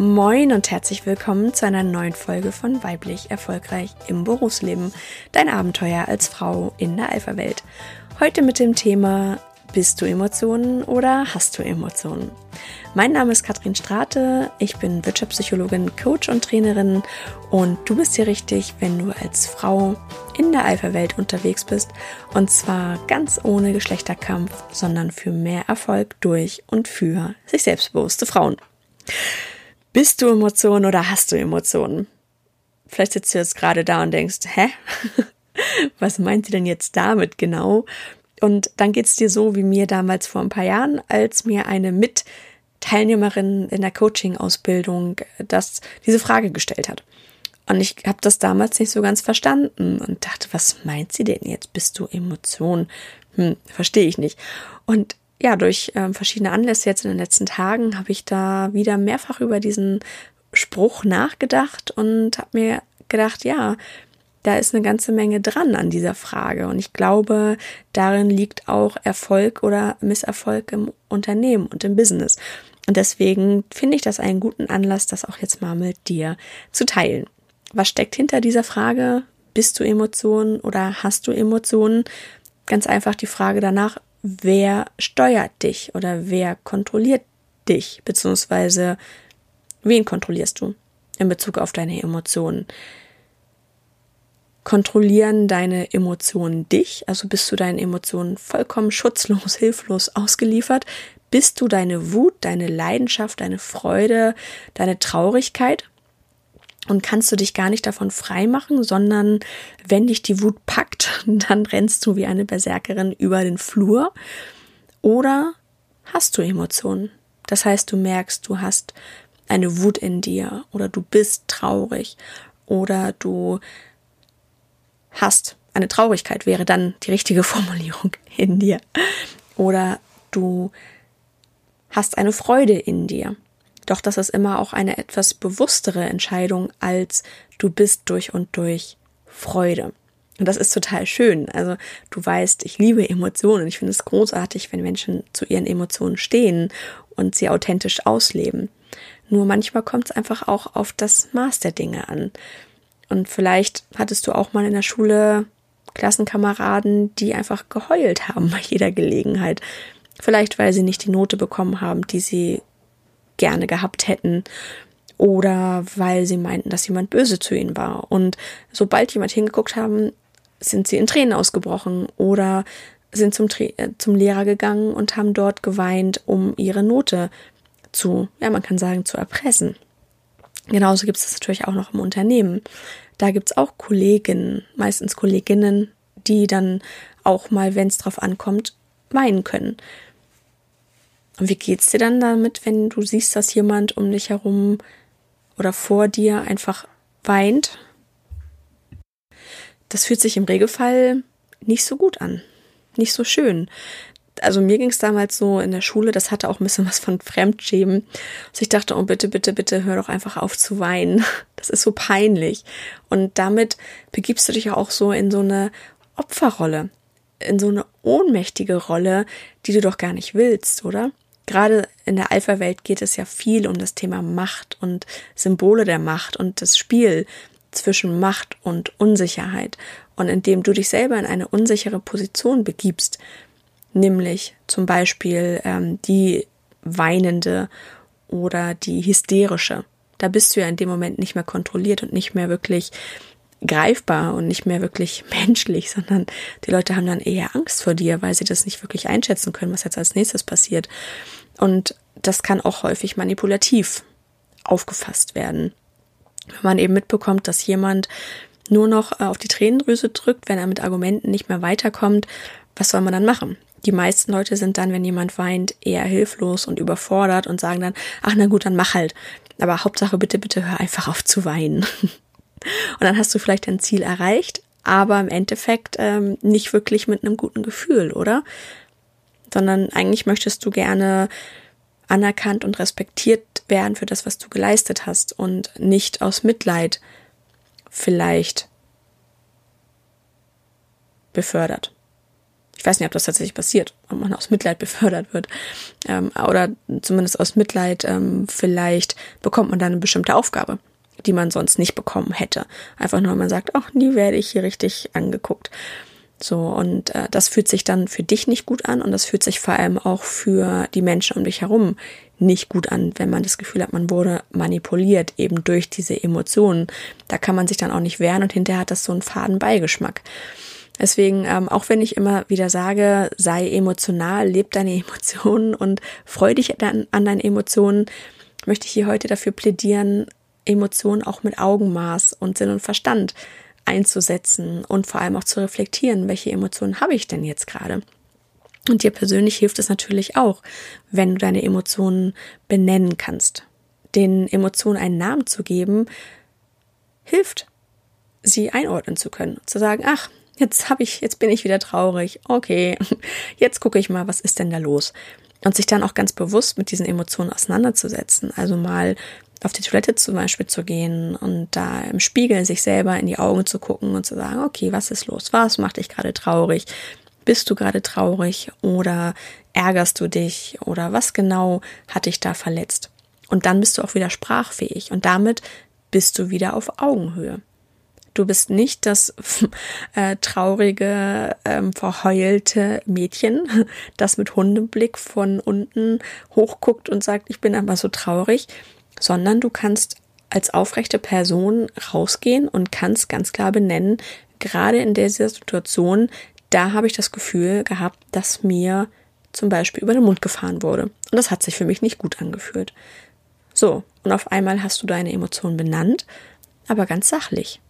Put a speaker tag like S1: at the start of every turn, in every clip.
S1: Moin und herzlich willkommen zu einer neuen Folge von Weiblich Erfolgreich im Berufsleben. Dein Abenteuer als Frau in der Alpha-Welt. Heute mit dem Thema bist du Emotionen oder hast du Emotionen? Mein Name ist Katrin Strate, ich bin Wirtschaftspsychologin, Coach und Trainerin und du bist hier richtig, wenn du als Frau in der Alpha-Welt unterwegs bist und zwar ganz ohne Geschlechterkampf, sondern für mehr Erfolg durch und für sich selbstbewusste Frauen. Bist du Emotionen oder hast du Emotionen? Vielleicht sitzt du jetzt gerade da und denkst, hä? Was meint sie denn jetzt damit genau? Und dann geht's dir so wie mir damals vor ein paar Jahren, als mir eine Mitteilnehmerin in der Coaching-Ausbildung das, diese Frage gestellt hat. Und ich habe das damals nicht so ganz verstanden und dachte, was meint sie denn jetzt? Bist du Emotion? Hm, verstehe ich nicht. Und ja, durch äh, verschiedene Anlässe jetzt in den letzten Tagen habe ich da wieder mehrfach über diesen Spruch nachgedacht und habe mir gedacht, ja, da ist eine ganze Menge dran an dieser Frage. Und ich glaube, darin liegt auch Erfolg oder Misserfolg im Unternehmen und im Business. Und deswegen finde ich das einen guten Anlass, das auch jetzt mal mit dir zu teilen. Was steckt hinter dieser Frage? Bist du Emotionen oder hast du Emotionen? Ganz einfach die Frage danach, wer steuert dich oder wer kontrolliert dich, beziehungsweise wen kontrollierst du in Bezug auf deine Emotionen? Kontrollieren deine Emotionen dich? Also bist du deinen Emotionen vollkommen schutzlos, hilflos ausgeliefert? Bist du deine Wut, deine Leidenschaft, deine Freude, deine Traurigkeit? Und kannst du dich gar nicht davon freimachen, sondern wenn dich die Wut packt, dann rennst du wie eine Berserkerin über den Flur. Oder hast du Emotionen? Das heißt, du merkst, du hast eine Wut in dir oder du bist traurig oder du hast. Eine Traurigkeit wäre dann die richtige Formulierung in dir. Oder du hast eine Freude in dir. Doch das ist immer auch eine etwas bewusstere Entscheidung als du bist durch und durch Freude. Und das ist total schön. Also du weißt, ich liebe Emotionen. Ich finde es großartig, wenn Menschen zu ihren Emotionen stehen und sie authentisch ausleben. Nur manchmal kommt es einfach auch auf das Maß der Dinge an. Und vielleicht hattest du auch mal in der Schule Klassenkameraden, die einfach geheult haben bei jeder Gelegenheit. Vielleicht, weil sie nicht die Note bekommen haben, die sie gerne gehabt hätten. Oder weil sie meinten, dass jemand böse zu ihnen war. Und sobald jemand hingeguckt haben, sind sie in Tränen ausgebrochen oder sind zum, äh, zum Lehrer gegangen und haben dort geweint, um ihre Note zu, ja, man kann sagen, zu erpressen. Genauso gibt es das natürlich auch noch im Unternehmen. Da gibt es auch Kollegen, meistens Kolleginnen, die dann auch mal, wenn es drauf ankommt, weinen können. Und wie geht's dir dann damit, wenn du siehst, dass jemand um dich herum oder vor dir einfach weint? Das fühlt sich im Regelfall nicht so gut an, nicht so schön also mir ging es damals so in der Schule, das hatte auch ein bisschen was von Fremdschämen. Also ich dachte, oh bitte, bitte, bitte, hör doch einfach auf zu weinen. Das ist so peinlich. Und damit begibst du dich auch so in so eine Opferrolle, in so eine ohnmächtige Rolle, die du doch gar nicht willst, oder? Gerade in der Alpha-Welt geht es ja viel um das Thema Macht und Symbole der Macht und das Spiel zwischen Macht und Unsicherheit. Und indem du dich selber in eine unsichere Position begibst, nämlich zum Beispiel ähm, die weinende oder die hysterische. Da bist du ja in dem Moment nicht mehr kontrolliert und nicht mehr wirklich greifbar und nicht mehr wirklich menschlich, sondern die Leute haben dann eher Angst vor dir, weil sie das nicht wirklich einschätzen können, was jetzt als nächstes passiert. Und das kann auch häufig manipulativ aufgefasst werden. Wenn man eben mitbekommt, dass jemand nur noch auf die Tränendrüse drückt, wenn er mit Argumenten nicht mehr weiterkommt, was soll man dann machen? Die meisten Leute sind dann, wenn jemand weint, eher hilflos und überfordert und sagen dann, ach na gut, dann mach halt. Aber Hauptsache bitte, bitte hör einfach auf zu weinen. Und dann hast du vielleicht dein Ziel erreicht, aber im Endeffekt ähm, nicht wirklich mit einem guten Gefühl, oder? Sondern eigentlich möchtest du gerne anerkannt und respektiert werden für das, was du geleistet hast und nicht aus Mitleid vielleicht befördert. Ich weiß nicht, ob das tatsächlich passiert, ob man aus Mitleid befördert wird. Ähm, oder zumindest aus Mitleid ähm, vielleicht bekommt man dann eine bestimmte Aufgabe, die man sonst nicht bekommen hätte. Einfach nur, man sagt, ach, nie werde ich hier richtig angeguckt. So, und äh, das fühlt sich dann für dich nicht gut an und das fühlt sich vor allem auch für die Menschen um dich herum nicht gut an, wenn man das Gefühl hat, man wurde manipuliert, eben durch diese Emotionen. Da kann man sich dann auch nicht wehren und hinterher hat das so einen faden Beigeschmack. Deswegen, ähm, auch wenn ich immer wieder sage, sei emotional, leb deine Emotionen und freu dich dann an deinen Emotionen, möchte ich hier heute dafür plädieren, Emotionen auch mit Augenmaß und Sinn und Verstand einzusetzen und vor allem auch zu reflektieren, welche Emotionen habe ich denn jetzt gerade. Und dir persönlich hilft es natürlich auch, wenn du deine Emotionen benennen kannst. Den Emotionen einen Namen zu geben, hilft, sie einordnen zu können. Zu sagen, ach, jetzt habe ich, jetzt bin ich wieder traurig. Okay, jetzt gucke ich mal, was ist denn da los? Und sich dann auch ganz bewusst mit diesen Emotionen auseinanderzusetzen. Also mal auf die Toilette zum Beispiel zu gehen und da im Spiegel sich selber in die Augen zu gucken und zu sagen, okay, was ist los? Was macht dich gerade traurig? Bist du gerade traurig oder ärgerst du dich oder was genau hat dich da verletzt? Und dann bist du auch wieder sprachfähig und damit bist du wieder auf Augenhöhe. Du bist nicht das äh, traurige, ähm, verheulte Mädchen, das mit Hundeblick von unten hochguckt und sagt, ich bin aber so traurig, sondern du kannst als aufrechte Person rausgehen und kannst ganz klar benennen, gerade in dieser Situation, da habe ich das Gefühl gehabt, dass mir zum Beispiel über den Mund gefahren wurde. Und das hat sich für mich nicht gut angefühlt. So, und auf einmal hast du deine Emotionen benannt, aber ganz sachlich.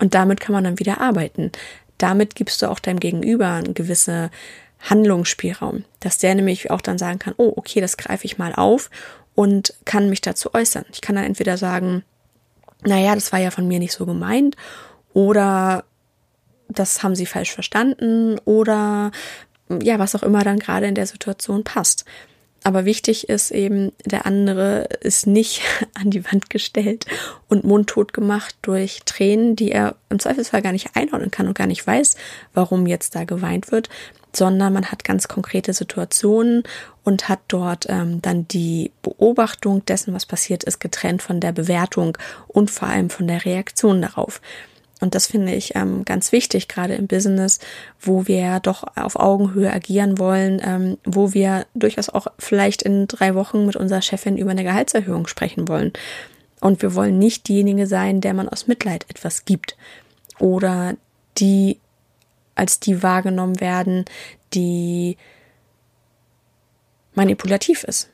S1: Und damit kann man dann wieder arbeiten. Damit gibst du auch deinem Gegenüber einen gewissen Handlungsspielraum, dass der nämlich auch dann sagen kann, oh, okay, das greife ich mal auf und kann mich dazu äußern. Ich kann dann entweder sagen, naja, das war ja von mir nicht so gemeint oder das haben sie falsch verstanden oder ja, was auch immer dann gerade in der Situation passt. Aber wichtig ist eben, der andere ist nicht an die Wand gestellt und mundtot gemacht durch Tränen, die er im Zweifelsfall gar nicht einordnen kann und gar nicht weiß, warum jetzt da geweint wird, sondern man hat ganz konkrete Situationen und hat dort ähm, dann die Beobachtung dessen, was passiert ist, getrennt von der Bewertung und vor allem von der Reaktion darauf. Und das finde ich ähm, ganz wichtig, gerade im Business, wo wir doch auf Augenhöhe agieren wollen, ähm, wo wir durchaus auch vielleicht in drei Wochen mit unserer Chefin über eine Gehaltserhöhung sprechen wollen. Und wir wollen nicht diejenige sein, der man aus Mitleid etwas gibt oder die als die wahrgenommen werden, die manipulativ ist.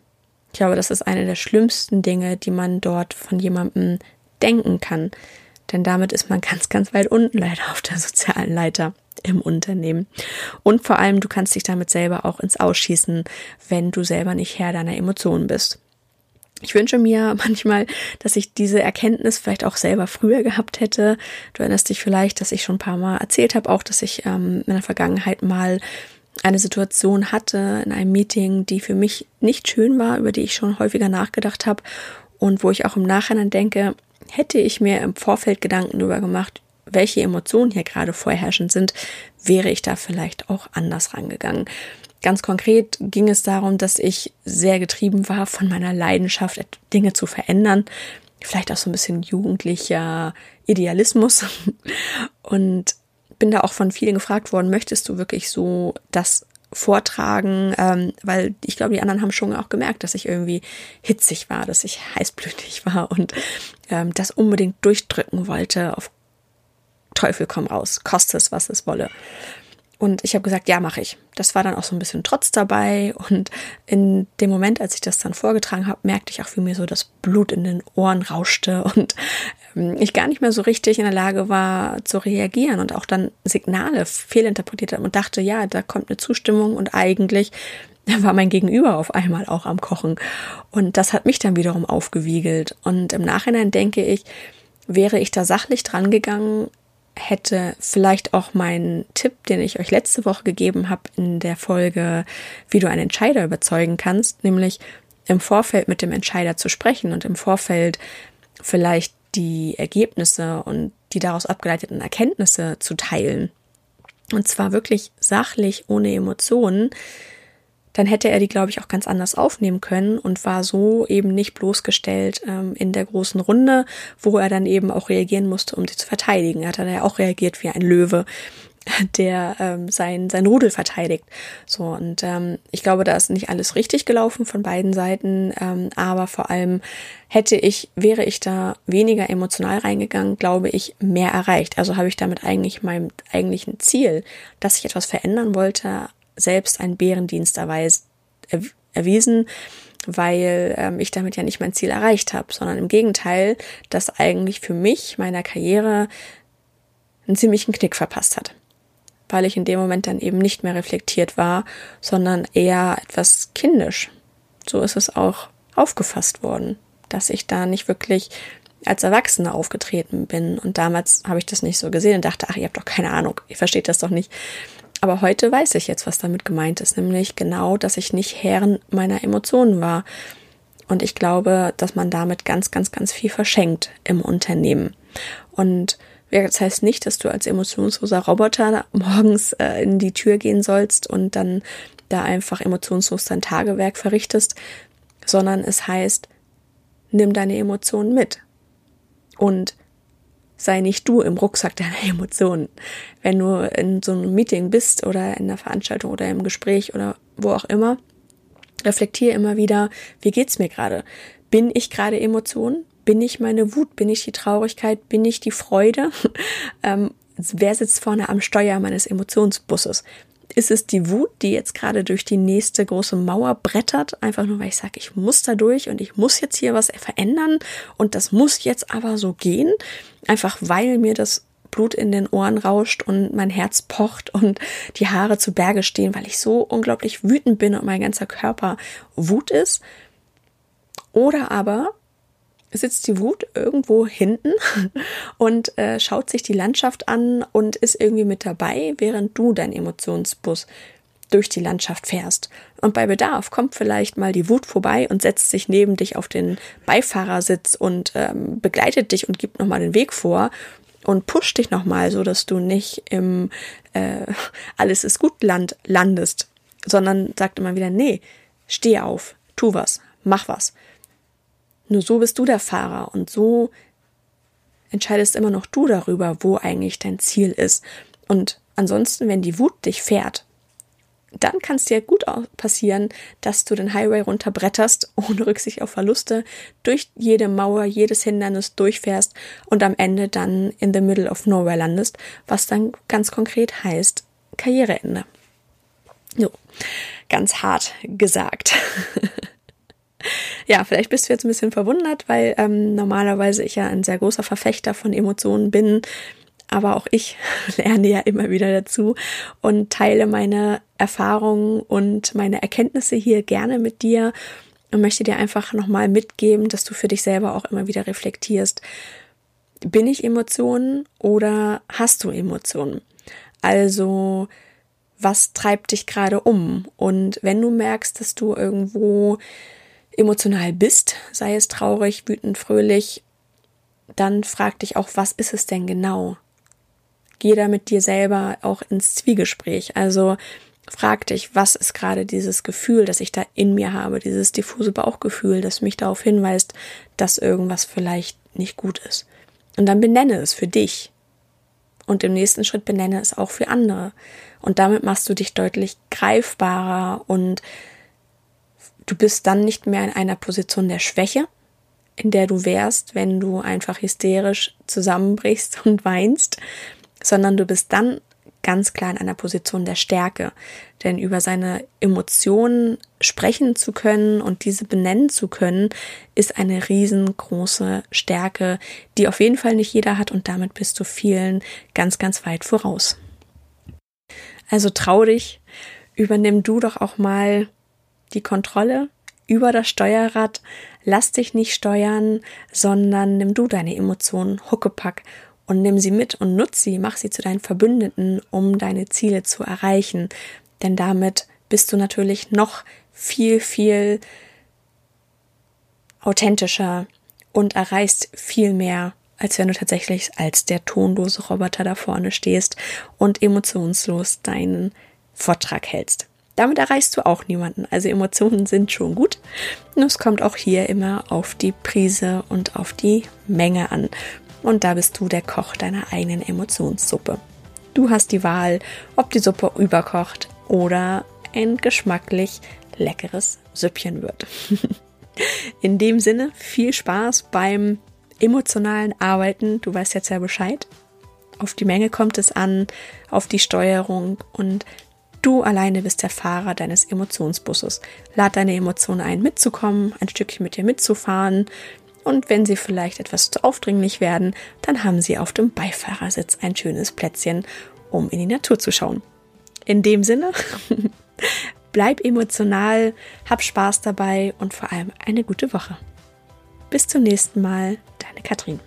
S1: Ich glaube, das ist eine der schlimmsten Dinge, die man dort von jemandem denken kann. Denn damit ist man ganz, ganz weit unten leider auf der sozialen Leiter im Unternehmen. Und vor allem, du kannst dich damit selber auch ins Ausschießen, wenn du selber nicht Herr deiner Emotionen bist. Ich wünsche mir manchmal, dass ich diese Erkenntnis vielleicht auch selber früher gehabt hätte. Du erinnerst dich vielleicht, dass ich schon ein paar Mal erzählt habe, auch dass ich ähm, in der Vergangenheit mal eine Situation hatte in einem Meeting, die für mich nicht schön war, über die ich schon häufiger nachgedacht habe und wo ich auch im Nachhinein denke, Hätte ich mir im Vorfeld Gedanken darüber gemacht, welche Emotionen hier gerade vorherrschend sind, wäre ich da vielleicht auch anders rangegangen. Ganz konkret ging es darum, dass ich sehr getrieben war von meiner Leidenschaft, Dinge zu verändern. Vielleicht auch so ein bisschen jugendlicher Idealismus. Und bin da auch von vielen gefragt worden, möchtest du wirklich so das vortragen, ähm, weil ich glaube, die anderen haben schon auch gemerkt, dass ich irgendwie hitzig war, dass ich heißblütig war und ähm, das unbedingt durchdrücken wollte auf Teufel komm raus, koste es, was es wolle. Und ich habe gesagt, ja, mache ich. Das war dann auch so ein bisschen Trotz dabei. Und in dem Moment, als ich das dann vorgetragen habe, merkte ich auch, wie mir so das Blut in den Ohren rauschte und ähm, ich gar nicht mehr so richtig in der Lage war zu reagieren und auch dann Signale fehlinterpretiert habe und dachte, ja, da kommt eine Zustimmung und eigentlich war mein Gegenüber auf einmal auch am Kochen. Und das hat mich dann wiederum aufgewiegelt. Und im Nachhinein denke ich, wäre ich da sachlich dran gegangen, hätte vielleicht auch mein Tipp, den ich euch letzte Woche gegeben habe in der Folge, wie du einen Entscheider überzeugen kannst, nämlich im Vorfeld mit dem Entscheider zu sprechen und im Vorfeld vielleicht die Ergebnisse und die daraus abgeleiteten Erkenntnisse zu teilen. und zwar wirklich sachlich, ohne Emotionen, dann hätte er die, glaube ich, auch ganz anders aufnehmen können und war so eben nicht bloßgestellt ähm, in der großen Runde, wo er dann eben auch reagieren musste, um sie zu verteidigen. Er hat dann ja auch reagiert wie ein Löwe der ähm, sein, sein Rudel verteidigt. So, und ähm, ich glaube, da ist nicht alles richtig gelaufen von beiden Seiten, ähm, aber vor allem hätte ich, wäre ich da weniger emotional reingegangen, glaube ich, mehr erreicht. Also habe ich damit eigentlich meinem eigentlichen Ziel, dass ich etwas verändern wollte, selbst einen Bärendienst erweis, er, erwiesen, weil ähm, ich damit ja nicht mein Ziel erreicht habe, sondern im Gegenteil, dass eigentlich für mich, meiner Karriere, einen ziemlichen Knick verpasst hat weil ich in dem Moment dann eben nicht mehr reflektiert war, sondern eher etwas kindisch. So ist es auch aufgefasst worden, dass ich da nicht wirklich als Erwachsene aufgetreten bin. Und damals habe ich das nicht so gesehen und dachte, ach, ihr habt doch keine Ahnung, ihr versteht das doch nicht. Aber heute weiß ich jetzt, was damit gemeint ist, nämlich genau, dass ich nicht Herren meiner Emotionen war. Und ich glaube, dass man damit ganz, ganz, ganz viel verschenkt im Unternehmen. Und das heißt nicht, dass du als emotionsloser Roboter morgens äh, in die Tür gehen sollst und dann da einfach emotionslos dein Tagewerk verrichtest, sondern es heißt, nimm deine Emotionen mit und sei nicht du im Rucksack deiner Emotionen. Wenn du in so einem Meeting bist oder in einer Veranstaltung oder im Gespräch oder wo auch immer, reflektiere immer wieder, wie geht's mir gerade? Bin ich gerade Emotionen? Bin ich meine Wut? Bin ich die Traurigkeit? Bin ich die Freude? ähm, wer sitzt vorne am Steuer meines Emotionsbusses? Ist es die Wut, die jetzt gerade durch die nächste große Mauer brettert, einfach nur weil ich sage, ich muss da durch und ich muss jetzt hier was verändern und das muss jetzt aber so gehen, einfach weil mir das Blut in den Ohren rauscht und mein Herz pocht und die Haare zu Berge stehen, weil ich so unglaublich wütend bin und mein ganzer Körper Wut ist. Oder aber sitzt die Wut irgendwo hinten und äh, schaut sich die Landschaft an und ist irgendwie mit dabei, während du dein Emotionsbus durch die Landschaft fährst. Und bei Bedarf kommt vielleicht mal die Wut vorbei und setzt sich neben dich auf den Beifahrersitz und ähm, begleitet dich und gibt nochmal den Weg vor und pusht dich nochmal, so dass du nicht im äh, Alles ist gut Land landest, sondern sagt immer wieder, nee, steh auf, tu was, mach was. Nur so bist du der Fahrer und so entscheidest immer noch du darüber, wo eigentlich dein Ziel ist. Und ansonsten, wenn die Wut dich fährt, dann kann es dir gut passieren, dass du den Highway runterbretterst, ohne Rücksicht auf Verluste, durch jede Mauer, jedes Hindernis durchfährst und am Ende dann in the middle of nowhere landest, was dann ganz konkret heißt Karriereende. So, ganz hart gesagt. ja, vielleicht bist du jetzt ein bisschen verwundert, weil ähm, normalerweise ich ja ein sehr großer Verfechter von Emotionen bin. Aber auch ich lerne ja immer wieder dazu und teile meine Erfahrungen und meine Erkenntnisse hier gerne mit dir und möchte dir einfach nochmal mitgeben, dass du für dich selber auch immer wieder reflektierst. Bin ich Emotionen oder hast du Emotionen? Also, was treibt dich gerade um? Und wenn du merkst, dass du irgendwo emotional bist, sei es traurig, wütend, fröhlich, dann frag dich auch, was ist es denn genau? Geh da mit dir selber auch ins Zwiegespräch. Also frag dich, was ist gerade dieses Gefühl, das ich da in mir habe, dieses diffuse Bauchgefühl, das mich darauf hinweist, dass irgendwas vielleicht nicht gut ist. Und dann benenne es für dich. Und im nächsten Schritt benenne es auch für andere. Und damit machst du dich deutlich greifbarer und Du bist dann nicht mehr in einer Position der Schwäche, in der du wärst, wenn du einfach hysterisch zusammenbrichst und weinst, sondern du bist dann ganz klar in einer Position der Stärke. Denn über seine Emotionen sprechen zu können und diese benennen zu können, ist eine riesengroße Stärke, die auf jeden Fall nicht jeder hat und damit bist du vielen ganz, ganz weit voraus. Also trau dich, übernimm du doch auch mal die Kontrolle über das Steuerrad. Lass dich nicht steuern, sondern nimm du deine Emotionen Huckepack und nimm sie mit und nutz sie, mach sie zu deinen Verbündeten, um deine Ziele zu erreichen. Denn damit bist du natürlich noch viel, viel authentischer und erreichst viel mehr als wenn du tatsächlich als der tonlose Roboter da vorne stehst und emotionslos deinen Vortrag hältst. Damit erreichst du auch niemanden. Also Emotionen sind schon gut. Und es kommt auch hier immer auf die Prise und auf die Menge an. Und da bist du der Koch deiner eigenen Emotionssuppe. Du hast die Wahl, ob die Suppe überkocht oder ein geschmacklich leckeres Süppchen wird. In dem Sinne, viel Spaß beim emotionalen Arbeiten. Du weißt jetzt ja Bescheid. Auf die Menge kommt es an, auf die Steuerung und du alleine bist der Fahrer deines Emotionsbusses. Lad deine Emotionen ein, mitzukommen, ein Stückchen mit dir mitzufahren. Und wenn sie vielleicht etwas zu aufdringlich werden, dann haben sie auf dem Beifahrersitz ein schönes Plätzchen, um in die Natur zu schauen. In dem Sinne, bleib emotional, hab Spaß dabei und vor allem eine gute Woche. Bis zum nächsten Mal, deine Katrin.